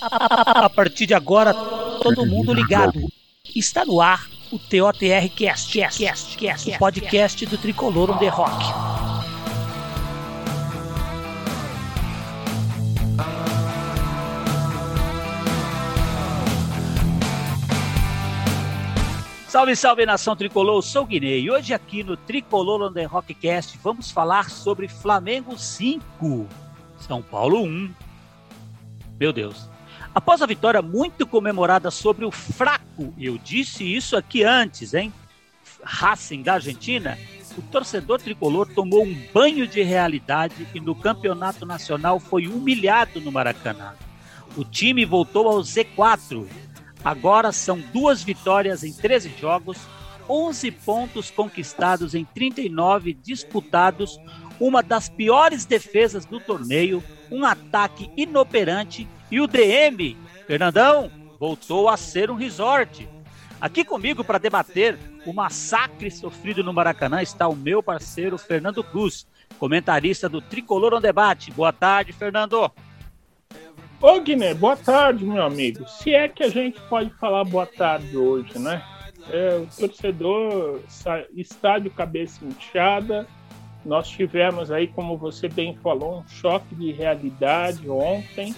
A partir de agora, todo mundo ligado. Está no ar o TOTR Cast, Cast, Cast, Cast, o podcast do Tricolor on the Rock. Salve, salve nação tricolor, sou Guinei e hoje aqui no Tricolor on the Rockcast vamos falar sobre Flamengo 5, São Paulo 1. Meu Deus. Após a vitória muito comemorada sobre o fraco, eu disse isso aqui antes, hein? Racing da Argentina, o torcedor tricolor tomou um banho de realidade e no campeonato nacional foi humilhado no Maracanã. O time voltou ao Z4 Agora são duas vitórias em 13 jogos, 11 pontos conquistados em 39 disputados, uma das piores defesas do torneio, um ataque inoperante e o DM, Fernandão, voltou a ser um resort. Aqui comigo para debater o massacre sofrido no Maracanã está o meu parceiro Fernando Cruz, comentarista do Tricolor on Debate. Boa tarde, Fernando. Ô Guiné, boa tarde, meu amigo. Se é que a gente pode falar boa tarde hoje, né? É, o torcedor está de cabeça inchada. Nós tivemos aí, como você bem falou, um choque de realidade ontem.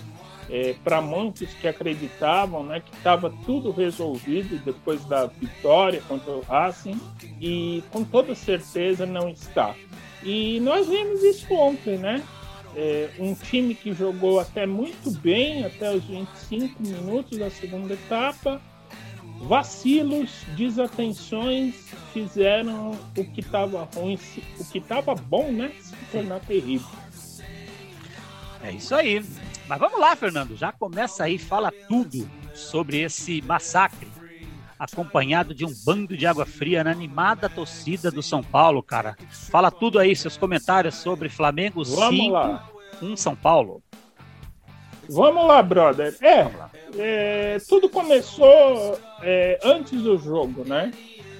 É, para muitos que acreditavam né, que estava tudo resolvido depois da vitória contra o Racing, e com toda certeza não está. E nós vimos isso ontem, né? É, um time que jogou até muito bem até os 25 minutos da segunda etapa. Vacilos, desatenções fizeram o que estava ruim, o que estava bom, né? Se tornar terrível. É isso aí. Mas vamos lá, Fernando. Já começa aí, fala tudo sobre esse massacre, acompanhado de um bando de água fria na animada torcida do São Paulo, cara. Fala tudo aí, seus comentários sobre Flamengo Vamos 5, lá. 1 São Paulo. Vamos lá, brother. É, é tudo começou é, antes do jogo, né?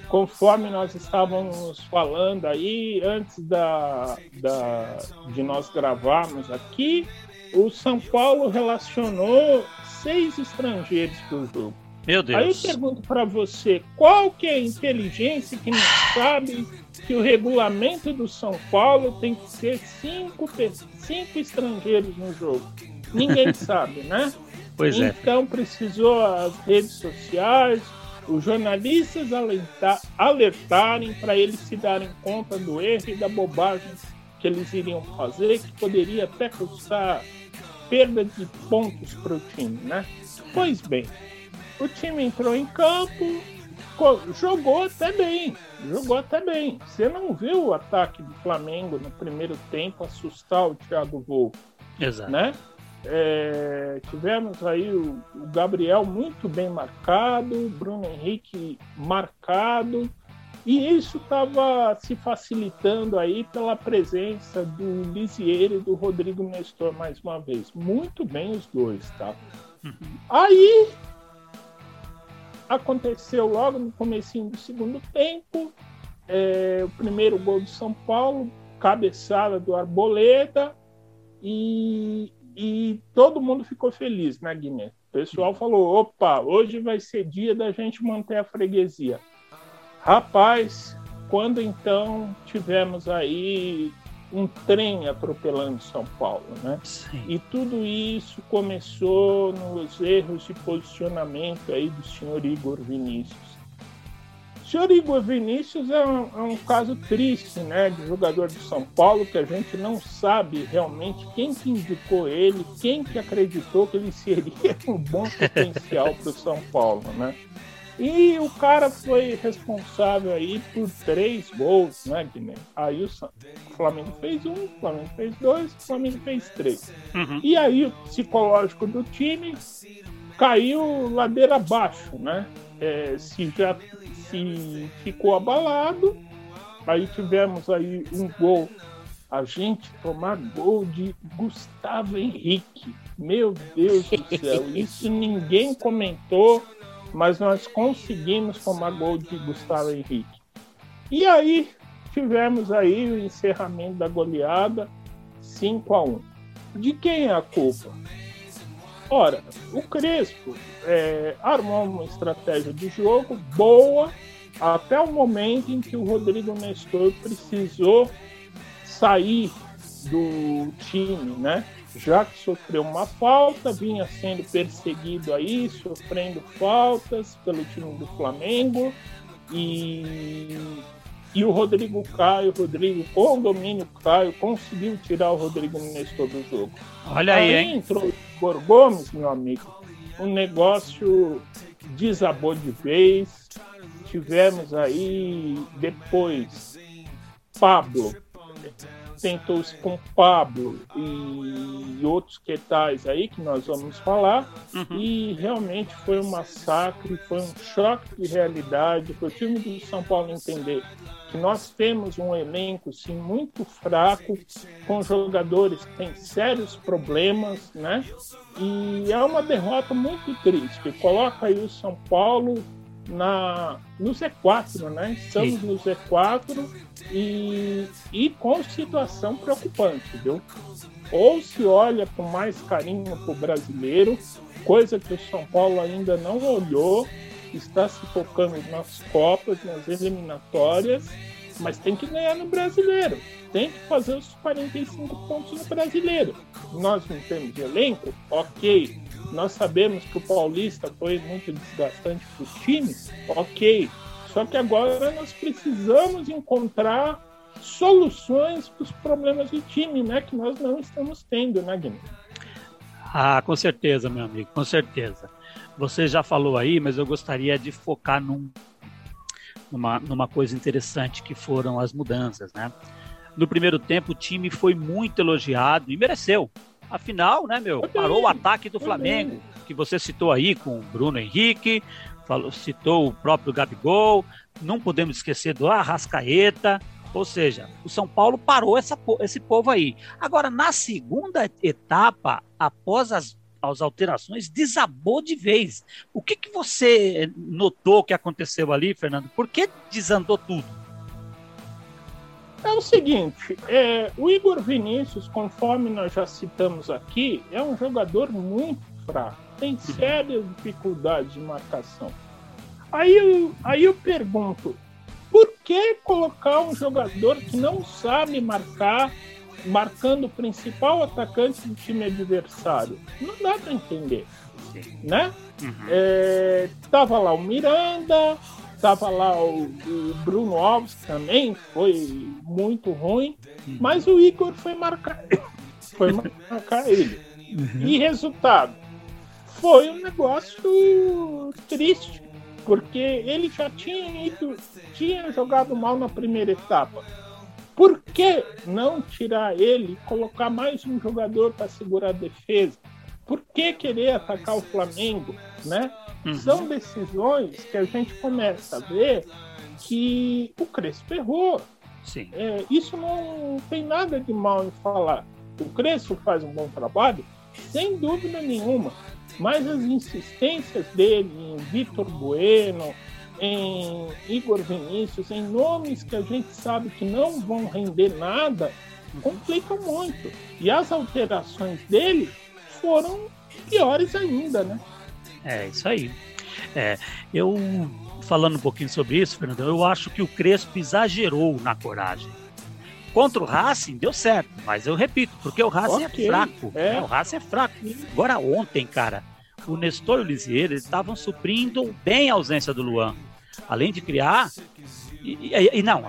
Conforme nós estávamos falando aí, antes da, da, de nós gravarmos aqui, o São Paulo relacionou seis estrangeiros para o jogo. Meu Deus. Aí eu pergunto para você, qual que é a inteligência que não sabe que o regulamento do São Paulo tem que ser cinco, cinco estrangeiros no jogo? Ninguém sabe, né? Pois então, é. Então precisou as redes sociais, os jornalistas alertar, alertarem para eles se darem conta do erro e da bobagem que eles iriam fazer, que poderia até custar perda de pontos para o time, né? Pois bem, o time entrou em campo, jogou até bem, jogou até bem. Você não viu o ataque do Flamengo no primeiro tempo assustar o Thiago Volpe, Exato. né? É, tivemos aí o, o, Gabriel muito bem marcado, o Bruno Henrique marcado, e isso estava se facilitando aí pela presença do Lisieiro e do Rodrigo Nestor mais uma vez. Muito bem os dois, tá? Uhum. Aí aconteceu logo no comecinho do segundo tempo. É, o primeiro gol do São Paulo, cabeçada do Arboleda, e, e todo mundo ficou feliz na né, Guiné. O pessoal falou: opa, hoje vai ser dia da gente manter a freguesia. Rapaz, quando então tivemos aí um trem atropelando São Paulo, né? Sim. E tudo isso começou nos erros de posicionamento aí do senhor Igor Vinícius. O senhor Igor Vinícius é um, é um, caso triste, né, de jogador de São Paulo que a gente não sabe realmente quem que indicou ele, quem que acreditou que ele seria um bom potencial para o São Paulo, né? E o cara foi responsável aí por três gols, né, Guilherme? Aí o Flamengo fez um, o Flamengo fez dois, o Flamengo fez três. Uhum. E aí o psicológico do time caiu ladeira abaixo, né? É, se já se ficou abalado, aí tivemos aí um gol. A gente tomar gol de Gustavo Henrique. Meu Deus do céu, isso ninguém comentou mas nós conseguimos tomar gol de Gustavo Henrique. E aí tivemos aí o encerramento da goleada 5 a 1. De quem é a culpa? Ora, o Crespo é, armou uma estratégia de jogo boa até o momento em que o Rodrigo Nestor precisou sair do time, né? Já que sofreu uma falta, vinha sendo perseguido aí, sofrendo faltas pelo time do Flamengo e e o Rodrigo Caio, Rodrigo com o domínio Caio, conseguiu tirar o Rodrigo Nestor do jogo. Olha aí, aí hein? entrou Igor Gomes, meu amigo. O negócio desabou de vez. Tivemos aí depois Pablo tentou-se com Pablo e outros que tais aí que nós vamos falar uhum. e realmente foi um massacre, foi um choque de realidade para o time do São Paulo entender que nós temos um elenco sim muito fraco, com jogadores que têm sérios problemas, né? E é uma derrota muito triste. Coloca aí o São Paulo na, no Z4, né? Estamos no Z4 e, e com situação preocupante, viu? Ou se olha com mais carinho para o brasileiro, coisa que o São Paulo ainda não olhou, está se focando nas Copas, nas eliminatórias, mas tem que ganhar no brasileiro. Tem que fazer os 45 pontos no brasileiro. Nós não temos elenco? Ok. Nós sabemos que o Paulista foi muito desgastante para os times? Ok. Só que agora nós precisamos encontrar soluções para os problemas do time, né? Que nós não estamos tendo, né, Guilherme? Ah, com certeza, meu amigo, com certeza. Você já falou aí, mas eu gostaria de focar num, numa, numa coisa interessante que foram as mudanças, né? No primeiro tempo, o time foi muito elogiado e mereceu. Afinal, né, meu, parou o ataque do Flamengo, que você citou aí com o Bruno Henrique, falou, citou o próprio Gabigol, não podemos esquecer do Arrascaeta, ou seja, o São Paulo parou essa, esse povo aí. Agora, na segunda etapa, após as, as alterações, desabou de vez. O que, que você notou que aconteceu ali, Fernando? Por que desandou tudo? É o seguinte, é, o Igor Vinícius, conforme nós já citamos aqui, é um jogador muito fraco tem sérias dificuldades de marcação. Aí eu, aí eu pergunto, por que colocar um jogador que não sabe marcar, marcando o principal atacante do time adversário? Não dá para entender, né? Uhum. É, tava lá o Miranda, tava lá o, o, Bruno Alves também, foi muito ruim, uhum. mas o Igor foi marcar, foi marcar ele. Uhum. E resultado, foi um negócio triste, porque ele já tinha ido, tinha jogado mal na primeira etapa. Por que não tirar ele e colocar mais um jogador para segurar a defesa? Por que querer atacar o Flamengo, né? Uhum. São decisões que a gente começa a ver que o Crespo errou. Sim. É, isso não tem nada de mal em falar. O Crespo faz um bom trabalho, sem dúvida nenhuma. Mas as insistências dele em Vitor Bueno, em Igor Vinícius, em nomes que a gente sabe que não vão render nada, complicam muito. E as alterações dele foram piores ainda, né? É, isso aí. É, eu, falando um pouquinho sobre isso, Fernando, eu acho que o Crespo exagerou na coragem. Contra o Racing deu certo, mas eu repito, porque o Racing é okay, é fraco. É. Né? O Racing é fraco. Agora ontem, cara, o Nestor e o Lisieiro estavam suprindo bem a ausência do Luan. Além de criar. E, e, e não,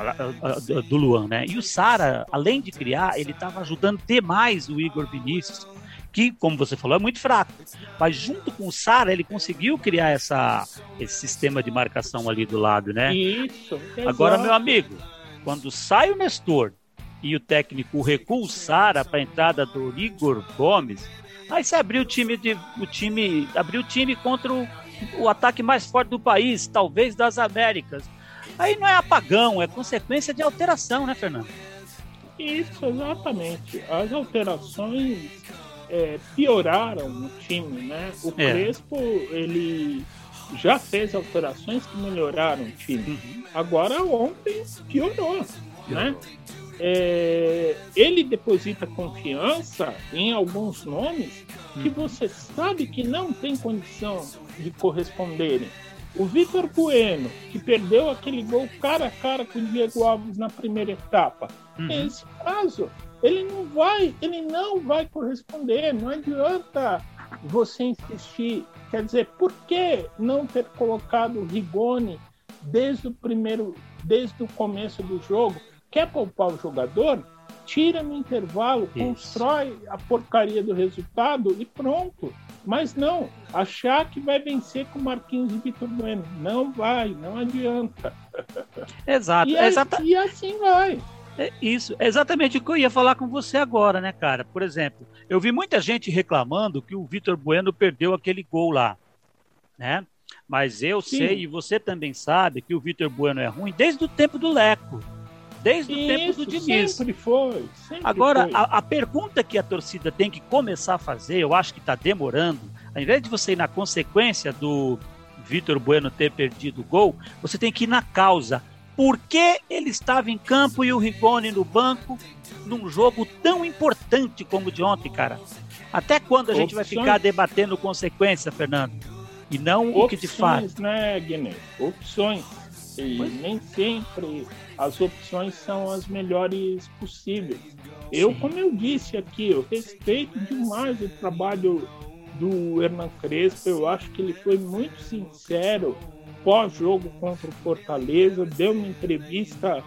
do Luan, né? E o Sara, além de criar, ele estava ajudando demais o Igor Vinícius, que, como você falou, é muito fraco. Mas junto com o Sara, ele conseguiu criar essa, esse sistema de marcação ali do lado, né? Isso. Agora, meu amigo, quando sai o Nestor e o técnico recua o Sara para a entrada do Igor Gomes, aí você abriu o time de o time, abriu o time contra o, o ataque mais forte do país, talvez das Américas. Aí não é apagão, é consequência de alteração, né, Fernando? Isso, exatamente. As alterações é, pioraram o time, né? O é. Crespo, ele já fez alterações que melhoraram o time. Uhum. Agora ontem piorou, piorou. né? É, ele deposita confiança em alguns nomes que hum. você sabe que não tem condição de corresponderem. O Vitor Bueno, que perdeu aquele gol cara a cara com o Diego Alves na primeira etapa, uhum. nesse caso, ele não vai, ele não vai corresponder. Não adianta você insistir. Quer dizer, por que não ter colocado o Rigoni desde o primeiro, desde o começo do jogo? Quer poupar o jogador? Tira no intervalo, Isso. constrói a porcaria do resultado e pronto. Mas não, achar que vai vencer com Marquinhos e Vitor Bueno. Não vai, não adianta. Exato. E, assim, e assim vai. É isso, é exatamente o que eu ia falar com você agora, né, cara? Por exemplo, eu vi muita gente reclamando que o Vitor Bueno perdeu aquele gol lá, né? Mas eu Sim. sei, e você também sabe, que o Vitor Bueno é ruim desde o tempo do Leco. Desde Isso, o tempo do Diniz. Sempre foi. Sempre Agora, foi. A, a, pergunta que a torcida tem que começar a fazer, eu acho que está demorando, ao invés de você ir na consequência do Vitor Bueno ter perdido o gol, você tem que ir na causa por que ele estava em campo e o Rigoni no banco num jogo tão importante como o de ontem, cara? Até quando a gente vai ficar debatendo consequência, Fernando? E não Opções, o que de fato. né, Guiné? Opções. E pois. nem sempre as opções são as melhores possíveis. Eu, como eu disse aqui, eu respeito demais o trabalho do Hernan Crespo. Eu acho que ele foi muito sincero pós-jogo contra o Fortaleza, deu uma entrevista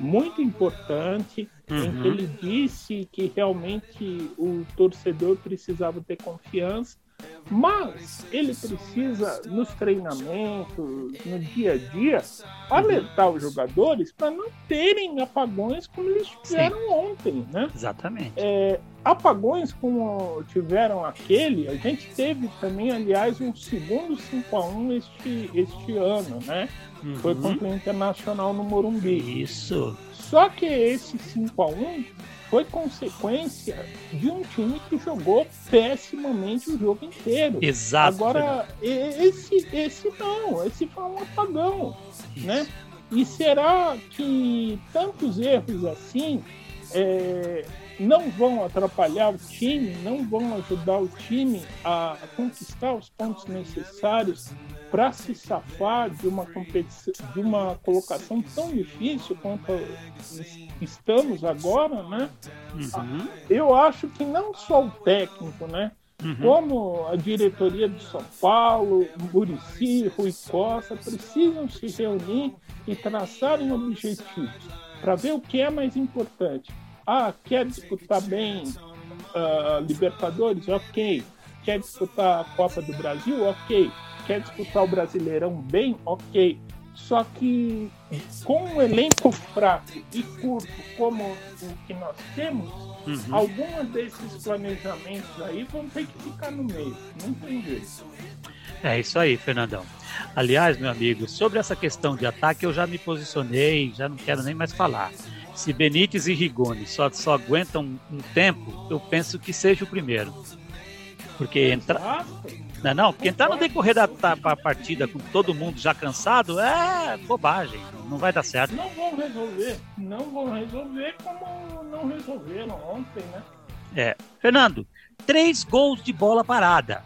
muito importante uhum. em que uhum. ele disse que realmente o torcedor precisava ter confiança mas ele precisa, nos treinamentos, no dia a dia, alertar os jogadores para não terem apagões como eles tiveram Sim. ontem, né? Exatamente. É, apagões como tiveram aquele, a gente teve também, aliás, um segundo 5x1 este, este ano, né? Uhum. Foi contra o Internacional no Morumbi. Isso. Só que esse 5x1 foi consequência de um time que jogou pessimamente o jogo inteiro. Exato. Agora, esse, esse não, esse foi um apagão, Isso. né? E será que tantos erros assim é, não vão atrapalhar o time, não vão ajudar o time a conquistar os pontos necessários para se safar de uma competição, de uma colocação tão difícil quanto estamos agora, né? Uhum. Eu acho que não só o técnico, né? Uhum. Como a diretoria do São Paulo, Murici, Rui Costa, precisam se reunir e traçarem objetivos para ver o que é mais importante. Ah, quer disputar bem uh, Libertadores? Ok. Quer disputar a Copa do Brasil? Ok quer disputar o Brasileirão bem, ok. Só que com um elenco fraco e curto como o que nós temos, uhum. alguns desses planejamentos aí vão ter que ficar no meio. Não tem jeito. É isso aí, Fernandão. Aliás, meu amigo, sobre essa questão de ataque eu já me posicionei, já não quero nem mais falar. Se Benítez e Rigoni só, só aguentam um tempo, eu penso que seja o primeiro. Porque entra, não, é não, porque entrar no decorrer da, da partida com todo mundo já cansado é bobagem, não vai dar certo. Não vão resolver, não vão resolver como não resolveram ontem, né? É. Fernando, três gols de bola parada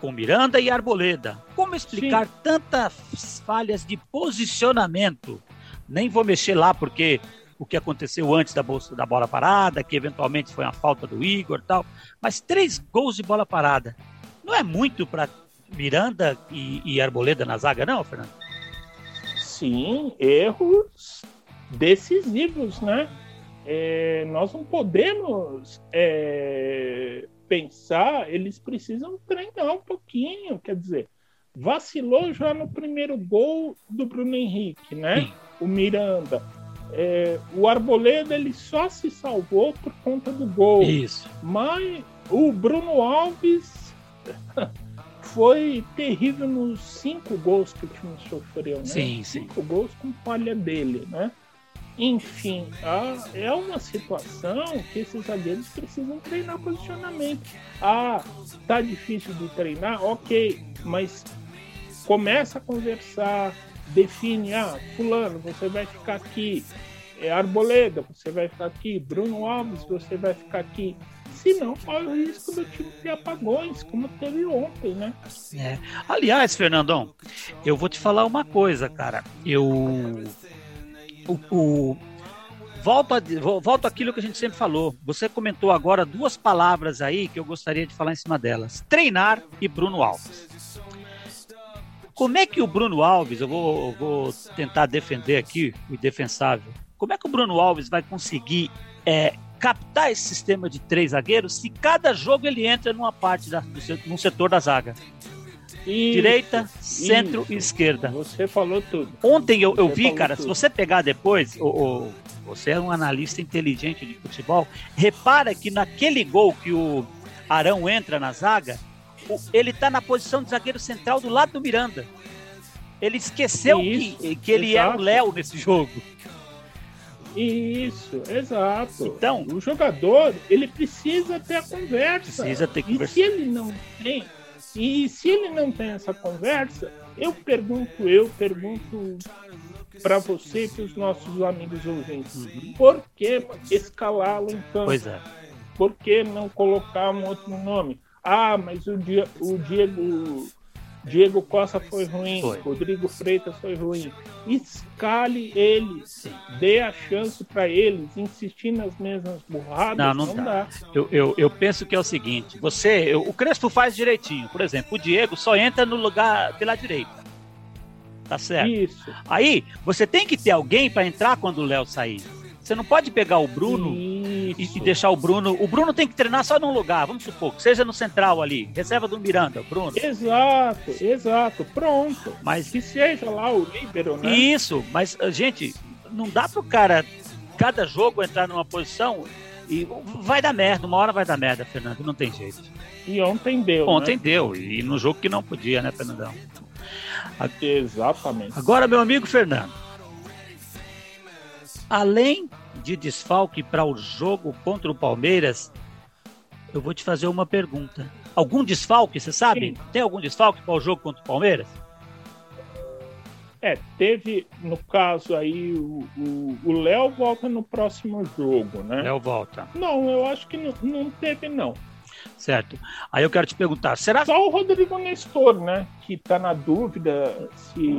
com Miranda e Arboleda. Como explicar Sim. tantas falhas de posicionamento? Nem vou mexer lá porque o que aconteceu antes da, bolsa, da bola parada, que eventualmente foi uma falta do Igor tal. Mas três gols de bola parada. Não é muito para Miranda e, e Arboleda na zaga, não, Fernando? Sim, erros decisivos, né? É, nós não podemos é, pensar, eles precisam treinar um pouquinho, quer dizer, vacilou já no primeiro gol do Bruno Henrique, né? Sim. O Miranda. É, o Arboleda ele só se salvou por conta do gol. Isso. Mas o Bruno Alves foi terrível nos cinco gols que o time sofreu, né? Sim, sim. Cinco gols com falha dele, né? Enfim, é uma situação que esses zagueiros precisam treinar posicionamento. Ah, tá difícil de treinar? Ok, mas começa a conversar, define, ah, fulano, você vai ficar aqui, é Arboleda, você vai ficar aqui, Bruno Alves, você vai ficar aqui Se não, corre o risco do time ter apagões, como teve ontem, né? É. Aliás, Fernandão, eu vou te falar uma coisa, cara. Eu. O, o, volto, a, volto àquilo que a gente sempre falou. Você comentou agora duas palavras aí que eu gostaria de falar em cima delas: treinar e Bruno Alves. Como é que o Bruno Alves, eu vou, eu vou tentar defender aqui o indefensável, como é que o Bruno Alves vai conseguir é, captar esse sistema de três zagueiros se cada jogo ele entra numa parte da, do, num setor da zaga? Isso, Direita, centro isso. e esquerda. Você falou tudo. Ontem eu, eu vi, cara, tudo. se você pegar depois, o, você é um analista inteligente de futebol, repara que naquele gol que o Arão entra na zaga, ele está na posição de zagueiro central do lado do Miranda. Ele esqueceu Isso, que, que ele era o Léo nesse jogo. Isso, exato. Então, o jogador, ele precisa ter a conversa. Precisa ter conversa. E se ele não tem, e se ele não tem essa conversa, eu pergunto, eu pergunto para você e para os nossos amigos ouvintes, uhum. por que escalá-lo campo? Pois é. Por que não colocar um outro nome? Ah, mas o, Di o Diego Diego Costa foi ruim, foi. Rodrigo Freitas foi ruim. Escale eles, dê a chance para eles, insistir nas mesmas burradas. Não, não, não dá. dá. Eu, eu, eu, penso que é o seguinte: você, eu, o Crespo faz direitinho. Por exemplo, o Diego só entra no lugar pela direita. Tá certo? Isso. Aí, você tem que ter alguém para entrar quando o Léo sair. Você não pode pegar o Bruno e, e, deixar o Bruno. O Bruno tem que treinar só num lugar, vamos supor, que seja no central ali, reserva do Miranda, Bruno. Exato, exato, pronto. Mas que seja lá o líbero, né? Isso, mas gente, não dá pro cara cada jogo entrar numa posição e vai dar merda, uma hora vai dar merda, Fernando, não tem jeito. E ontem deu. Ontem né? deu, e no jogo que não podia, né, Fernandão? Exatamente. Agora, meu amigo Fernando, além de desfalque para o jogo contra o Palmeiras, eu vou te fazer uma pergunta. Algum desfalque, você sabe? Sim. Tem algum desfalque para o jogo contra o Palmeiras? É, teve, no caso aí, o Léo volta no próximo jogo, né? Léo volta. Não, eu acho que não, não teve, não. Certo. Aí eu quero te perguntar, será... Só o Rodrigo Nestor, né? Que tá na dúvida se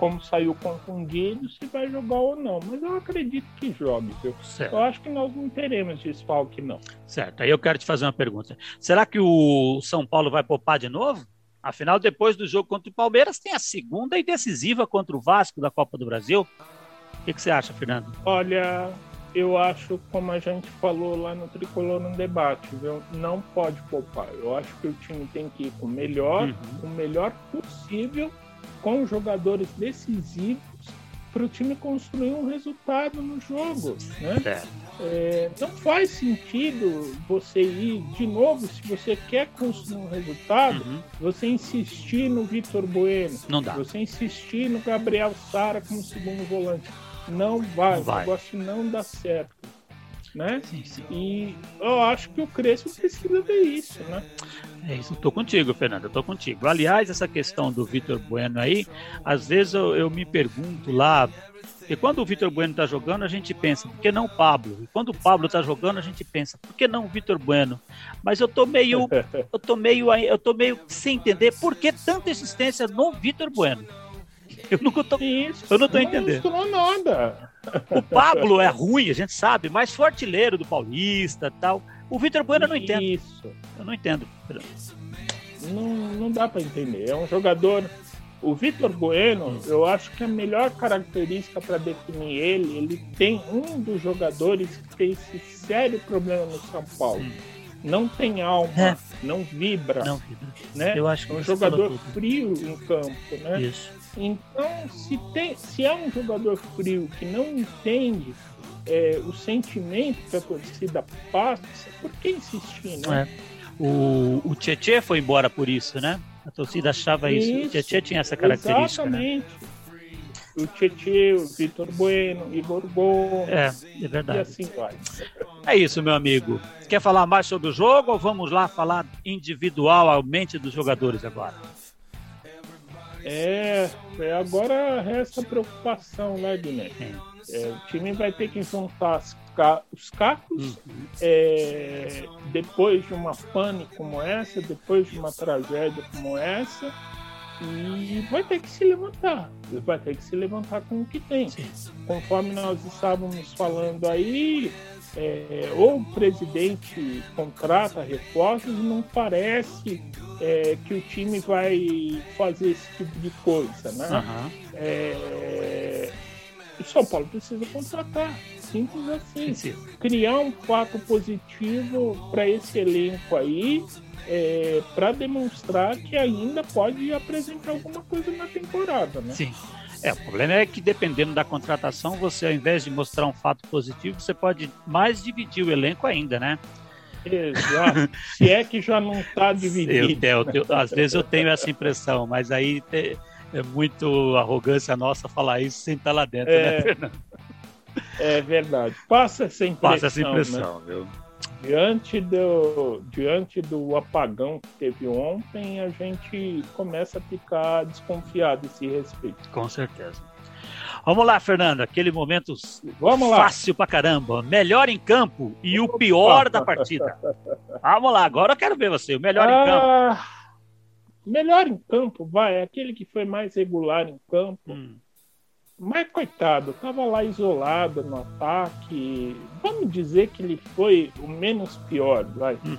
como saiu confundido, se vai jogar ou não. Mas eu acredito que jogue, viu? Certo. Eu acho que nós não teremos desfalque, não. Certo. Aí eu quero te fazer uma pergunta. Será que o São Paulo vai poupar de novo? Afinal, depois do jogo contra o Palmeiras, tem a segunda e decisiva contra o Vasco da Copa do Brasil. O que, que você acha, Fernando? Olha, eu acho, como a gente falou lá no Tricolor no debate, viu? não pode poupar. Eu acho que o time tem que ir com o melhor, uhum. o melhor possível com jogadores decisivos para o time construir um resultado no jogo, né? É, não faz sentido você ir de novo, se você quer construir um resultado, uhum. você insistir no Vitor Bueno, não dá. você insistir no Gabriel Sara como segundo volante. Não vai, não vai. o negócio não dá certo. Né? Sim, sim. E eu acho que o Crespo precisa ver isso, né? É isso, tô contigo, Fernando, eu tô contigo. Aliás, essa questão do Vitor Bueno aí, às vezes eu, eu me pergunto lá, porque quando o Vitor Bueno tá jogando, a gente pensa, por que não o Pablo? E quando o Pablo tá jogando, a gente pensa, por que não o Vitor Bueno? Mas eu tô meio, eu tô meio, eu tô meio sem entender por que tanta insistência no Vitor Bueno. Eu nunca tô, Isso, eu não tô entendendo. Não nada. O Pablo é ruim, a gente sabe, mais fortileiro do Paulista, tal. O Vitor Bueno eu não entendo. Isso. Eu não entendo. Não, não dá para entender. É um jogador. O Vitor Bueno, eu acho que a melhor característica para definir ele, ele tem um dos jogadores que tem esse sério problema no São Paulo. Hum. Não tem alma, é. não vibra. Não vibra. Né? Eu acho que é um jogador frio em campo, né? Isso. Então, se, tem, se é um jogador frio que não entende é, o sentimento que a torcida passa, por que insistir, né? É. O, o Tietê foi embora por isso, né? A torcida achava isso. isso. O Tietê tinha essa característica. Né? Exatamente. Né? O Tietê, o Vitor Bueno, Igor Gomes. É, é verdade. E assim vai. É isso, meu amigo. Quer falar mais sobre o jogo ou vamos lá falar individualmente dos jogadores agora? É, é agora resta preocupação, né, Guiné? É, o time vai ter que juntar os cacos uhum. é, depois de uma pane como essa, depois de uma tragédia como essa, e vai ter que se levantar. Vai ter que se levantar com o que tem. Sim. Conforme nós estávamos falando aí, é, ou o presidente contrata reforços, não parece é, que o time vai fazer esse tipo de coisa, né? Uhum. É, o São Paulo precisa contratar, simples assim. Sim. Criar um fato positivo para esse elenco aí, é, para demonstrar que ainda pode apresentar alguma coisa na temporada, né? Sim. É, o problema é que dependendo da contratação, você ao invés de mostrar um fato positivo, você pode mais dividir o elenco ainda, né? Exato. Se é que já não está dividido. Eu, eu, eu, às vezes eu tenho essa impressão, mas aí te, é muito arrogância nossa falar isso sem estar lá dentro, né, é, né, Fernando? É verdade. Passa essa impressão. Passa essa impressão, né? viu? Diante do, diante do apagão que teve ontem, a gente começa a ficar desconfiado esse respeito. Com certeza. Vamos lá, Fernando, aquele momento Vamos fácil lá. pra caramba. Melhor em campo e o pior da partida. Vamos lá, agora eu quero ver você. O melhor ah, em campo. Melhor em campo, vai, é aquele que foi mais regular em campo. Hum. Mas coitado, tava lá isolado no ataque. Vamos dizer que ele foi o menos pior, vai. Uhum.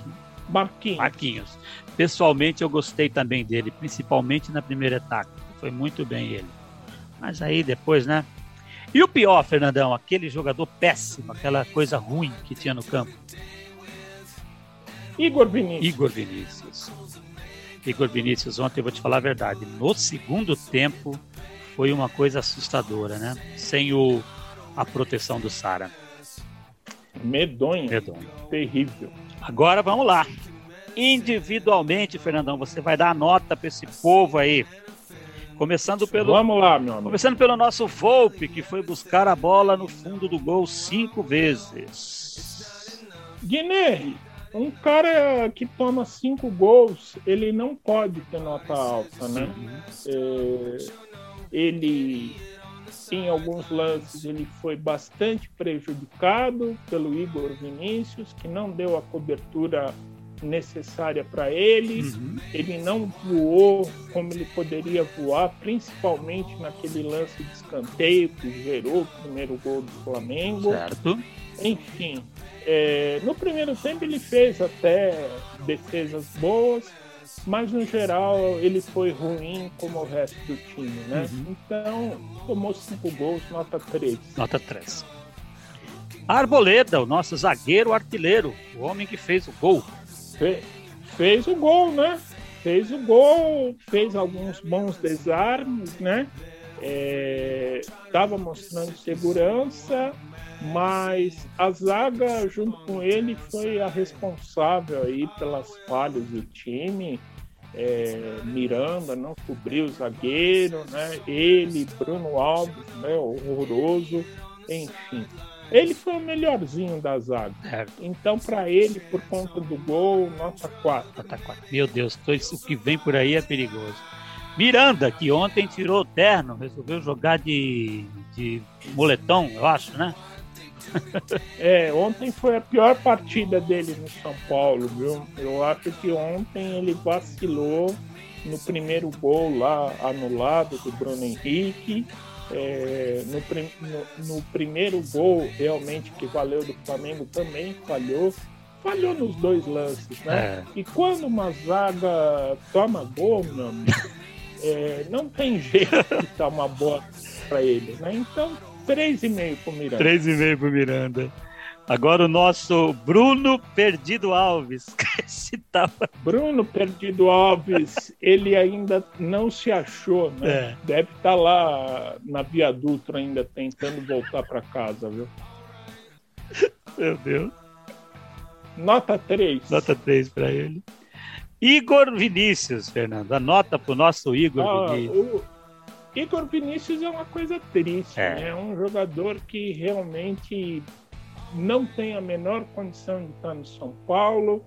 Marquinhos. Marquinhos. Pessoalmente eu gostei também dele, principalmente na primeira etapa. Foi muito bem ele. Mas aí depois, né? E o pior, Fernandão, aquele jogador péssimo, aquela coisa ruim que tinha no campo. Igor Vinícius. Igor Vinícius. Igor Vinícius, ontem eu vou te falar a verdade. No segundo tempo, foi uma coisa assustadora, né? Sem o, a proteção do Sara. Medonho. Medonho. Terrível. Agora vamos lá. Individualmente, Fernandão, você vai dar a nota para esse povo aí. Começando pelo. Vamos lá, meu amigo. Começando pelo nosso Volpe, que foi buscar a bola no fundo do gol cinco vezes. Guiné, um cara que toma cinco gols, ele não pode ter nota alta, né? É, ele em alguns lances ele foi bastante prejudicado pelo Igor Vinícius, que não deu a cobertura necessária para ele. Uhum. Ele não voou como ele poderia voar, principalmente naquele lance de escanteio que gerou o primeiro gol do Flamengo. Certo. Enfim, é, no primeiro tempo ele fez até defesas boas, mas no geral ele foi ruim como o resto do time, né? Uhum. Então, tomou cinco gols, nota 3. Nota 3. Arboleda, o nosso zagueiro artilheiro, o homem que fez o gol. Fe fez o gol, né? Fez o gol, fez alguns bons desarmes, né? Estava é, mostrando segurança, mas a zaga junto com ele foi a responsável aí pelas falhas do time. É, Miranda não cobriu o zagueiro, né? Ele, Bruno Alves, né? horroroso, enfim. Ele foi o melhorzinho da zaga. É. Então, para ele, por conta do gol, nota 4. Nota 4. Meu Deus, o que vem por aí é perigoso. Miranda, que ontem tirou o terno, resolveu jogar de, de moletom, eu acho, né? É, ontem foi a pior partida dele no São Paulo, viu? Eu acho que ontem ele vacilou no primeiro gol lá anulado do Bruno Henrique. É, no, no, no, primeiro gol, realmente, que valeu do Flamengo, também falhou. Falhou nos dois lances, né? É. E quando uma zaga toma gol, meu amigo, é, não tem jeito de dar uma boa para ele, né? Então 3,5 pro Miranda. 3,5 pro Miranda. Agora o nosso Bruno Perdido Alves. tava... Bruno Perdido Alves, ele ainda não se achou, né? É. Deve estar tá lá na Via Dutra ainda tentando voltar para casa, viu? Meu Deus. Nota 3. Nota 3 para ele. Igor Vinícius, Fernando. A nota pro nosso Igor ah, Vinícius. O Igor Vinícius é uma coisa triste, é. Né? é um jogador que realmente não tem a menor condição de estar no São Paulo.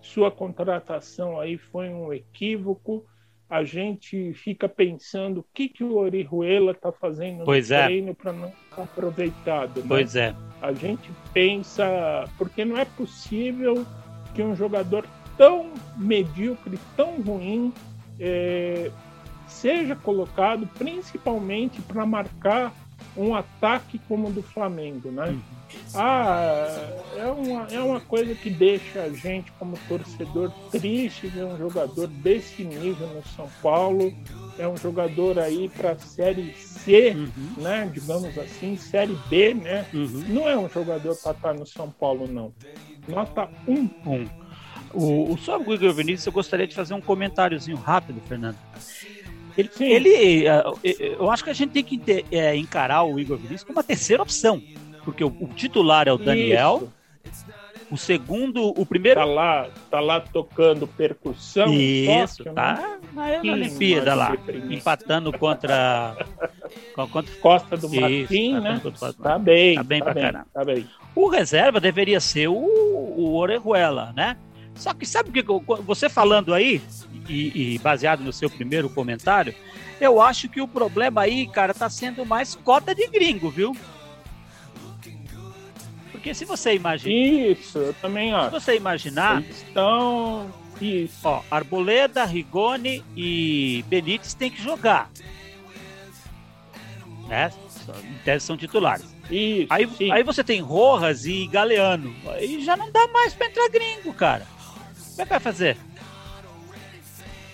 Sua contratação aí foi um equívoco. a gente fica pensando o que, que o Orihuela está fazendo pois no é. treino para não estar aproveitado. Né? Pois é. A gente pensa, porque não é possível que um jogador tão medíocre, tão ruim, é, seja colocado principalmente para marcar um ataque como o do Flamengo, né? Uhum. Ah, é uma, é uma coisa que deixa a gente, como torcedor, triste ver um jogador desse nível no São Paulo. É um jogador aí para Série C, Uhum. né? Digamos assim, Série B, né? Uhum. Não é um jogador para estar no São Paulo, não. Nota 1. Um. O, o sobre o Igor Vinícius, eu gostaria de fazer um comentáriozinho rápido, Fernando. Ele, ele, ah, eu acho que a gente tem que é, encarar o Igor Vinícius como uma terceira opção, porque o, o titular é o Daniel, Isso. o segundo, o primeiro Tá lá, tá lá tocando percussão. Isso, né? tá na, na Olimpíada lá, empatando contra. contra Costa do Isso, Martim, tá né? contra. Tá bem, Tá bem pra caramba. Tá bem. O reserva deveria ser o, o Orejuela, né? Só que sabe o que eu- você falando aí, e, e baseado no seu primeiro comentário, eu acho que o problema aí, cara, tá sendo mais cota de gringo, viu? Porque se você imaginar, Isso, eu também se acho. você imaginar, estão. Isso. ó, Arboleda, Rigoni e Benítez tem que jogar. Né? Em tese são titulares. Isso. Aí, sim. aí você tem Rojas e Galeano. Aí já não dá mais pra entrar gringo, cara. Como é que vai fazer?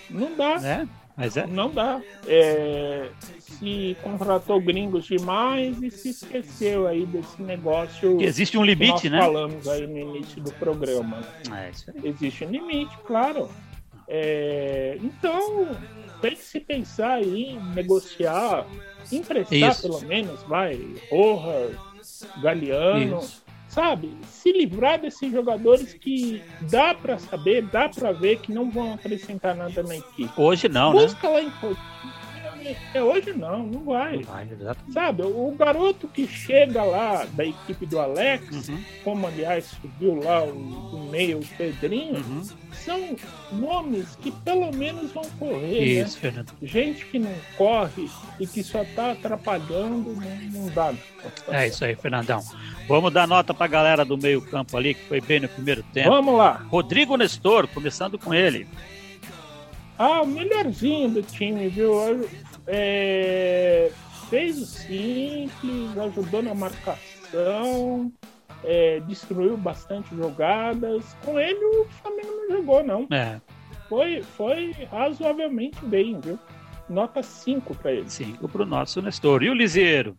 Não dá. Né? Mas é. Não dá. É, se contratou gringos demais e se esqueceu aí desse negócio Que existe um que limite, nós né? falamos aí no início do programa. É isso aí. Existe um limite, claro. É, então, tem que se pensar aí em negociar, emprestar Isso. pelo menos, vai, Rojas, Galeano, Isso. Sabe? Se livrar desses jogadores que dá pra saber, dá pra ver que não vão acrescentar nada na equipe. Hoje não, né? Busca lá em. É, hoje não, não vai. Vai, exato. Sabe, o garoto que chega lá da equipe do Alex, Uhum, como aliás subiu lá o, o meio, o Pedrinho, uhum. são nomes que pelo menos vão correr, Isso, né? Fernando. Gente que não corre e que só tá atrapalhando, não, não dá. É isso aí, Fernandão. Vamos dar nota pra galera do meio-campo ali, que foi bem no primeiro tempo. Vamos lá. Rodrigo Nestor, começando com ele. Ah, o melhorzinho do time, viu? É, fez o simples, ajudou na marcação, é, destruiu bastante jogadas. Com ele o Flamengo não jogou, não. É, Foi, foi razoavelmente bem, viu? Nota 5 para ele. cinco pro nosso Nestor. E o Liseiro?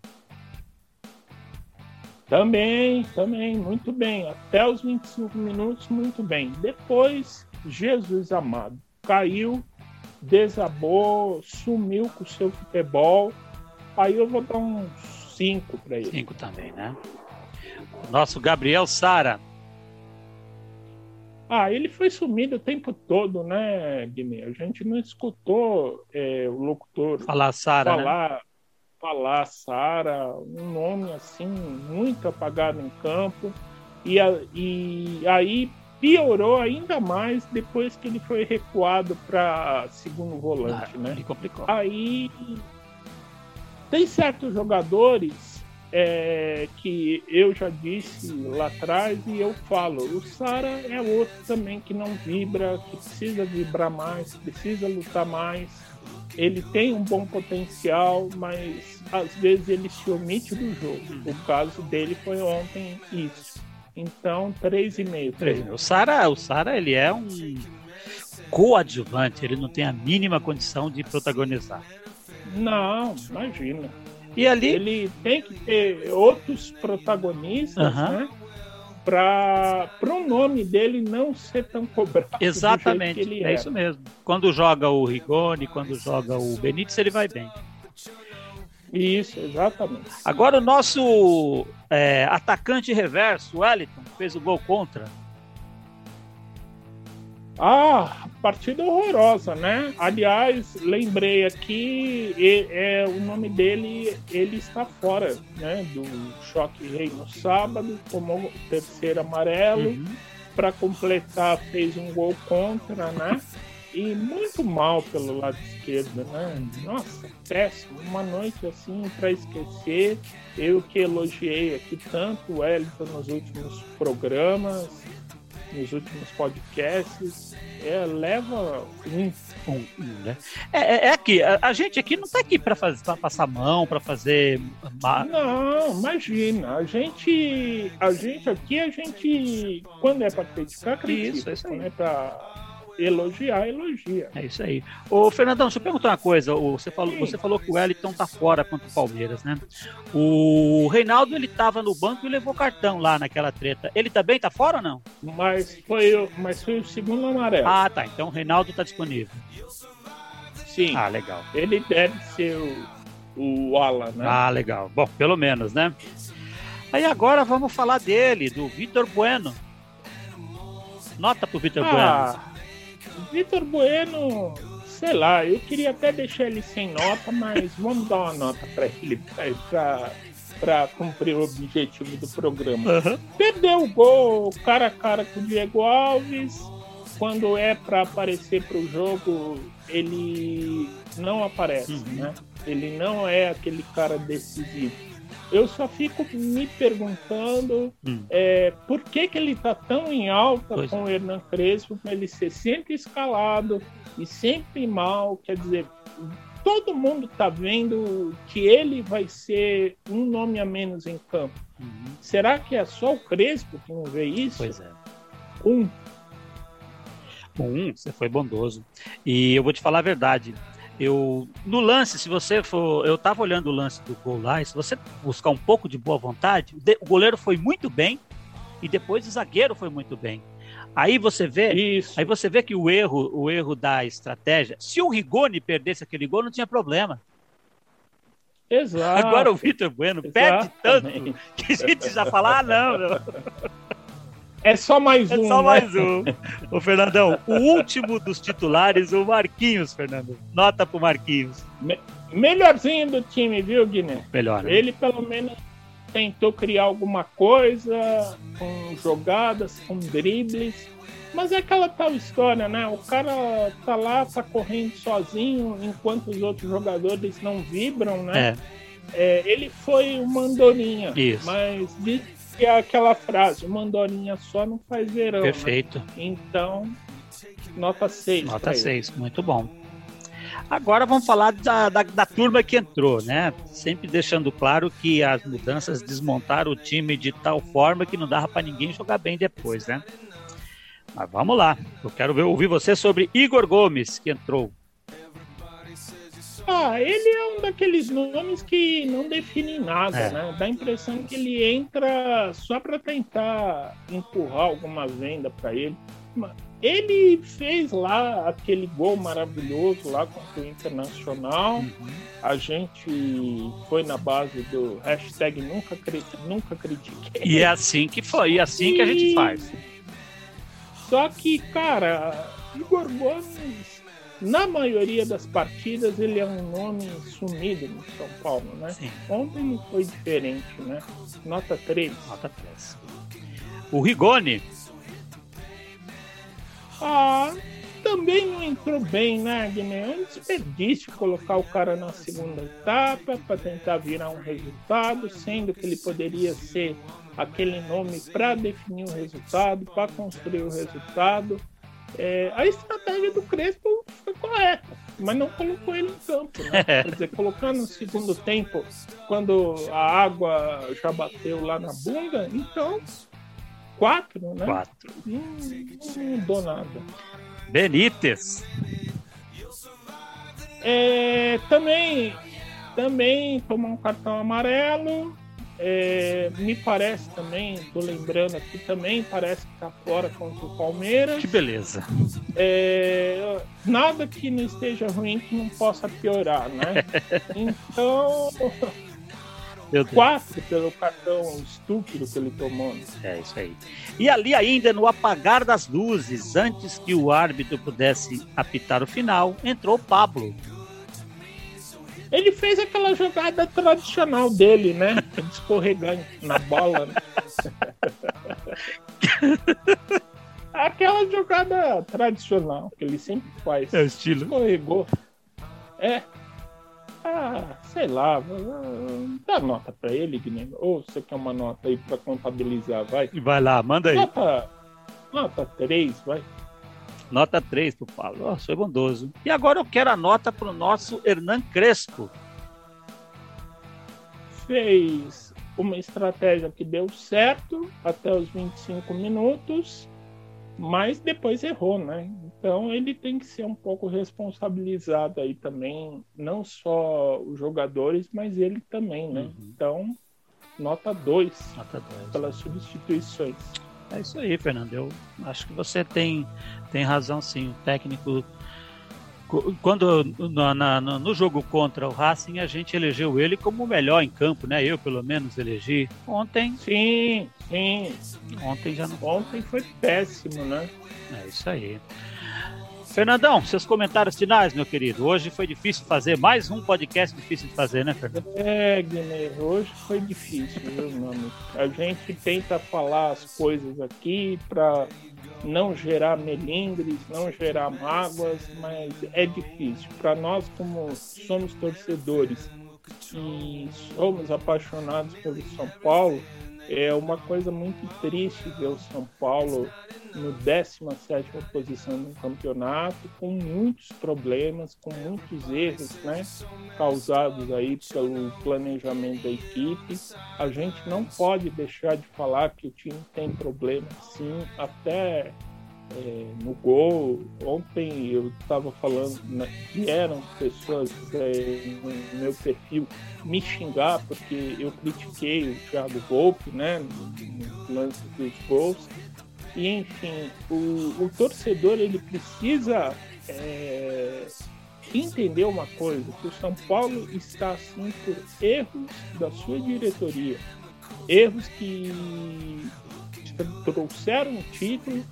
Também, também, muito bem. Até os 25 minutos, muito bem. Depois, Jesus amado, caiu, desabou, sumiu com o seu futebol. Aí eu vou dar uns 5 para ele. Cinco também, né? O nosso Gabriel Sara. Ah, ele foi sumido o tempo todo, né, Guimê? A gente não escutou é, o locutor Falar Sara, né? falar, falar Sara, um nome assim, muito apagado em campo. E, a- e aí piorou ainda mais depois que ele foi recuado para segundo volante, Ah, né? Ele complicou. Aí tem certos jogadores é, que eu já disse lá atrás e eu falo, o Sara é outro também que não vibra, que precisa vibrar mais, precisa lutar mais. Ele tem um bom potencial, mas às vezes ele se omite do jogo. O caso dele foi ontem isso. Então, 3,5 para ele. O Sara, o Sara, ele é um coadjuvante, ele não tem a mínima condição de protagonizar. Não, imagina. E ali, ele tem que ter outros protagonistas, Aham. né? Para o nome dele não ser tão cobrado. exatamente, é é. isso mesmo. Quando joga o Rigoni, quando joga o Benítez, ele vai bem. Isso, exatamente. Agora o nosso é, atacante reverso, Wellington, fez o gol contra. Ah, partida horrorosa, né? Aliás, lembrei aqui, e- é, o nome dele, ele está fora, né? Do choque rei no sábado, tomou o terceiro amarelo. Uhum. para completar, fez um gol contra, né? E muito mal pelo lado esquerdo, né? Nossa, péssimo. Uma noite assim para esquecer. Eu que elogiei aqui tanto o Wellington nos últimos programas, nos últimos podcasts, é, leva um. um, né? é, é, é aqui, a, a, gente aqui não está aqui para passar mão, para fazer. Não, imagina. A gente, a gente aqui, a gente, quando é para criticar, critica. Isso, isso aí. Né, pra elogiar, elogia. É isso aí. Ô, Fernandão, deixa eu perguntar uma coisa. Você falou, você falou que o Wellington tá fora contra o Palmeiras, né? O Reinaldo, ele tava no banco e levou cartão lá naquela treta. Ele também tá fora ou não? Mas foi, mas foi o segundo amarelo. Ah, tá. Então o Reinaldo tá disponível. Sim. Ah, legal. Ele deve ser o, o Ala, né? Ah, legal. Bom, pelo menos, né? Aí agora vamos falar dele, do Vitor Bueno. Nota pro Vitor ah, Bueno. Vitor Bueno, sei lá, eu queria até deixar ele sem nota, mas vamos dar uma nota para ele para cumprir o objetivo do programa. Uhum. Perdeu o gol cara a cara com o Diego Alves. Quando é para aparecer para o jogo, ele não aparece, uhum. né? Ele não é aquele cara decisivo. Eu só fico me perguntando hum. é, por que, que ele está tão em alta pois com é. o Hernan Crespo, para ele ser sempre escalado e sempre mal. Quer dizer, todo mundo está vendo que ele vai ser um nome a menos em campo. Uhum. Será que é só o Crespo que não vê isso? Pois é. Um. Um, você foi bondoso. E eu vou te falar a verdade. Eu, no lance, se você for. Eu tava olhando o lance do gol lá, se você buscar um pouco de boa vontade, o goleiro foi muito bem e depois o zagueiro foi muito bem. Aí você vê, Isso. aí você vê que o erro, o erro da estratégia, se o Rigoni perdesse aquele gol, não tinha problema. Exato. Agora o Vitor Bueno perde tanto que a gente já fala, ah, não. É só mais é um. É só né? mais um. Ô, Fernandão, o último dos titulares, o Marquinhos, Fernando. Nota pro Marquinhos. Me melhorzinho do time, viu, Guiné? Melhor. Ele pelo menos tentou criar alguma coisa com jogadas, com dribles. Mas é aquela tal história, né? O cara tá lá, tá correndo sozinho, enquanto os outros jogadores não vibram, né? É. É, ele foi uma andorinha. Isso. Mas que é aquela frase, uma andorinha só não faz verão. Né? Perfeito. Né? Então, nota 6. Nota 6, muito bom. Agora vamos falar da, da, da, turma que entrou, né? Sempre deixando claro que as mudanças desmontaram o time de tal forma que não dava para ninguém jogar bem depois, né? Mas vamos lá. Eu quero ver, ouvir você sobre Igor Gomes, que entrou. Ah, ele é um daqueles nomes que não definem nada, é. né? Dá a impressão que ele entra só para tentar empurrar alguma venda para ele. Ele fez lá aquele gol maravilhoso lá contra o Internacional. Uhum. A gente foi na base do hashtag nunca, nunca critiquei. E é assim que foi, e é assim e... que a gente faz. Só que, cara, Igor Gomes na maioria das partidas ele é um nome sumido no São Paulo, né? Sim. Ontem não foi diferente, né? Nota 3. Nota 3. O Rigoni. Ah, também não entrou bem, né, Guiné? É um desperdício colocar o cara na segunda etapa para tentar virar um resultado, sendo que ele poderia ser aquele nome para definir o resultado, para construir o resultado. É, a estratégia do Crespo foi correta, mas não colocou ele em campo. Né? Quer dizer, colocando no segundo tempo, quando a água já bateu lá na bunda, então quatro, né? Quatro. Não, não mudou nada. Benítez. É, também, também tomou um cartão amarelo. É, me parece também, estou lembrando aqui também, parece que está fora contra o Palmeiras. Que beleza. É, nada que não esteja ruim que não possa piorar, né? então, quatro pelo cartão estúpido que ele tomou. Né? É isso aí. E ali ainda no apagar das luzes, antes que o árbitro pudesse apitar o final, entrou o Pablo ele fez aquela jogada tradicional dele, né? Escorregar na bola. Né? Aquela jogada tradicional que ele sempre faz. É o estilo. Escorregou. É. Ah, sei lá. Dá nota pra ele, Guilherme. Ou você quer uma nota aí pra contabilizar, vai? Vai lá, manda aí. Nota, nota 3, vai. Nota 3 pro Paulo. Oh, sou bondoso. E agora eu quero a nota pro nosso Hernan Crespo. Fez uma estratégia que deu certo até os 25 minutos, mas depois errou, né? Então ele tem que ser um pouco responsabilizado aí também, não só os jogadores, mas ele também, né? Uhum. Então, nota 2 pelas substituições. É isso aí, Fernando. Eu acho que você tem, tem razão, sim. O técnico. Quando no, na, no jogo contra o Racing, a gente elegeu ele como o melhor em campo, né? Eu, pelo menos, elegi. Ontem. Sim, sim. Ontem já não. Ontem foi péssimo, né? É isso aí. Fernandão, seus comentários finais, meu querido. Hoje foi difícil fazer mais um podcast difícil de fazer, né, Fernando? É, Guilherme, hoje foi difícil, viu, mano? A gente tenta falar as coisas aqui para não gerar melindres, não gerar mágoas, mas é difícil. Para nós, como somos torcedores e somos apaixonados pelo São Paulo, é uma coisa muito triste ver o São Paulo no 17 posição no campeonato, com muitos problemas, com muitos erros né, causados aí pelo planejamento da equipe. A gente não pode deixar de falar que o time tem problemas, sim, até é, no gol. Ontem eu estava falando, né, vieram pessoas é, no meu perfil me xingar porque eu critiquei o Thiago Volpe, né, no lance dos gols. E enfim, o, o torcedor ele precisa é, entender uma coisa, que o São Paulo está assim por erros da sua diretoria, erros que trouxeram o título,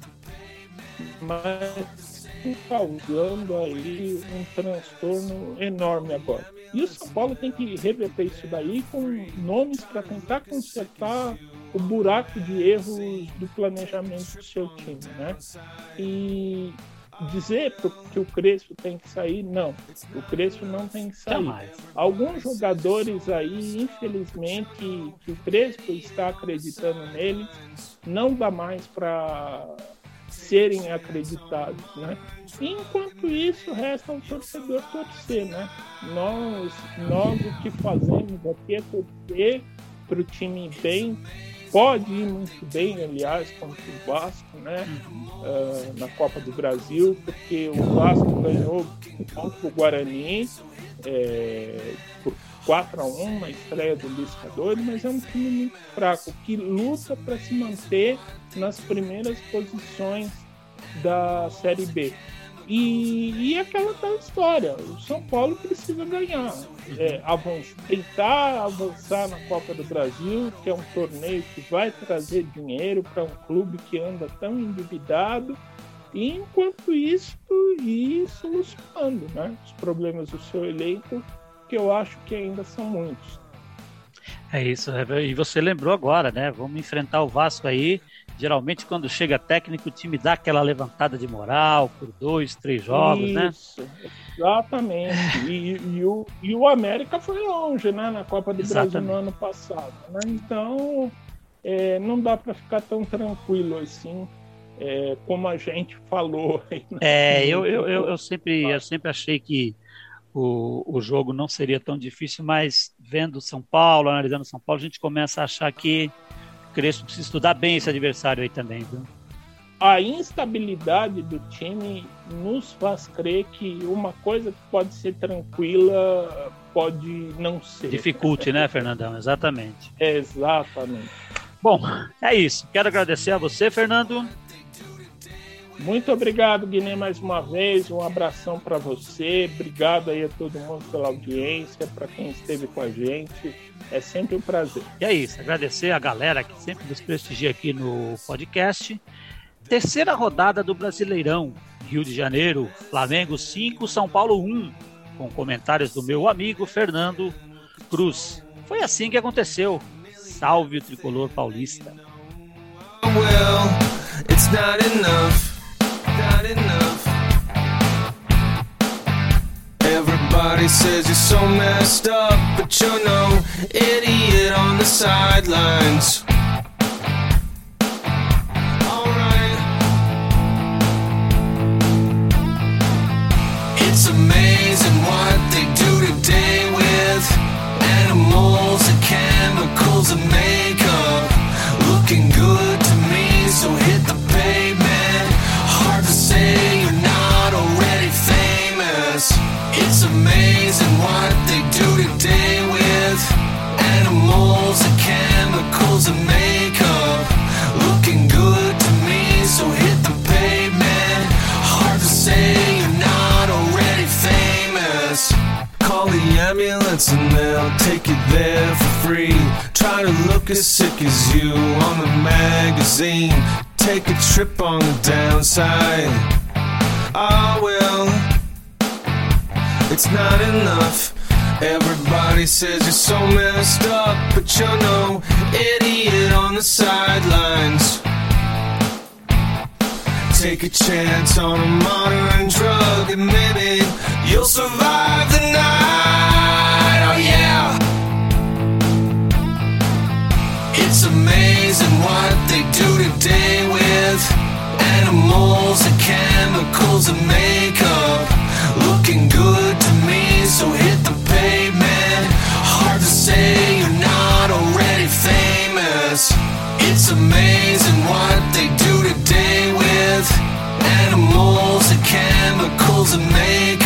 mas causando aí um transtorno enorme agora. E o São Paulo tem que reverter isso daí com nomes para tentar consertar o buraco de erros do planejamento do seu time, né? E dizer que o Crespo tem que sair, não. O Crespo não tem que sair. Jamais. Alguns jogadores aí, infelizmente, que o Crespo está acreditando neles, não dá mais para serem acreditados, né? Enquanto isso, resta ao torcedor torcer, né? Nós, nós o que fazemos aqui é torcer para o time bem pode ir muito bem, aliás, contra o Vasco, né? Uh, na Copa do Brasil, porque o Vasco ganhou contra o Guarani é, por 4 a 1 na estreia do Lisca doido, mas é um time muito fraco, que luta para se manter nas primeiras posições da Série B. E, e aquela tal história, o São Paulo precisa ganhar, é, avançar, tentar avançar na Copa do Brasil, que é um torneio que vai trazer dinheiro para um clube que anda tão endividado, e enquanto isso, ir solucionando né, os problemas do seu elenco, que eu acho que ainda são muitos. É isso, e você lembrou agora, né? Vamos enfrentar o Vasco aí Geralmente, quando chega técnico, o time dá aquela levantada de moral por dois, três jogos, né? Isso, né? Exatamente. E, e, o, e o América foi longe, né? Na Copa do exatamente. Brasil no ano passado. Né? Então, é, não dá para ficar tão tranquilo assim. É, como a gente falou. Aí, né? É, eu, eu, eu, eu, sempre, eu sempre achei que o, o jogo não seria tão difícil, mas vendo São Paulo, analisando São Paulo, a gente começa a achar que Crespo precisa estudar bem esse adversário aí também, viu? A instabilidade do time nos faz crer que uma coisa que pode ser tranquila pode não ser. Dificulte, né, Fernandão? Exatamente. Exatamente. Bom, é isso. Quero agradecer a você, Fernando. Muito obrigado, Guiné, mais uma vez. Um abração para você. Obrigado aí a todo mundo pela audiência, para quem esteve com a gente. É sempre um prazer. E é isso. Agradecer a galera que sempre nos prestigia aqui no podcast. Terceira rodada do Brasileirão. Rio de Janeiro, Flamengo 5, São Paulo 1. Com comentários do meu amigo Fernando Cruz. Foi assim que aconteceu. Salve o tricolor paulista. Well. Everybody says you're so messed up, but you're no idiot on the sidelines. Alright. It's amazing what they do today with animals and chemicals and makeup. And chemicals and makeup. Looking good to me, so hit the pavement. Hard to say you're not already famous. Call the ambulance and they'll take you there for free. Try to look as sick as you on the magazine. Take a trip on the downside. Ah, well, it's not enough. Everybody says you're so messed up, but you're no idiot on the sidelines. Take a chance on a modern drug, and maybe you'll survive the night. Oh, yeah! It's amazing what they do today with animals and chemicals and makeup. Looking good to me, so girls and make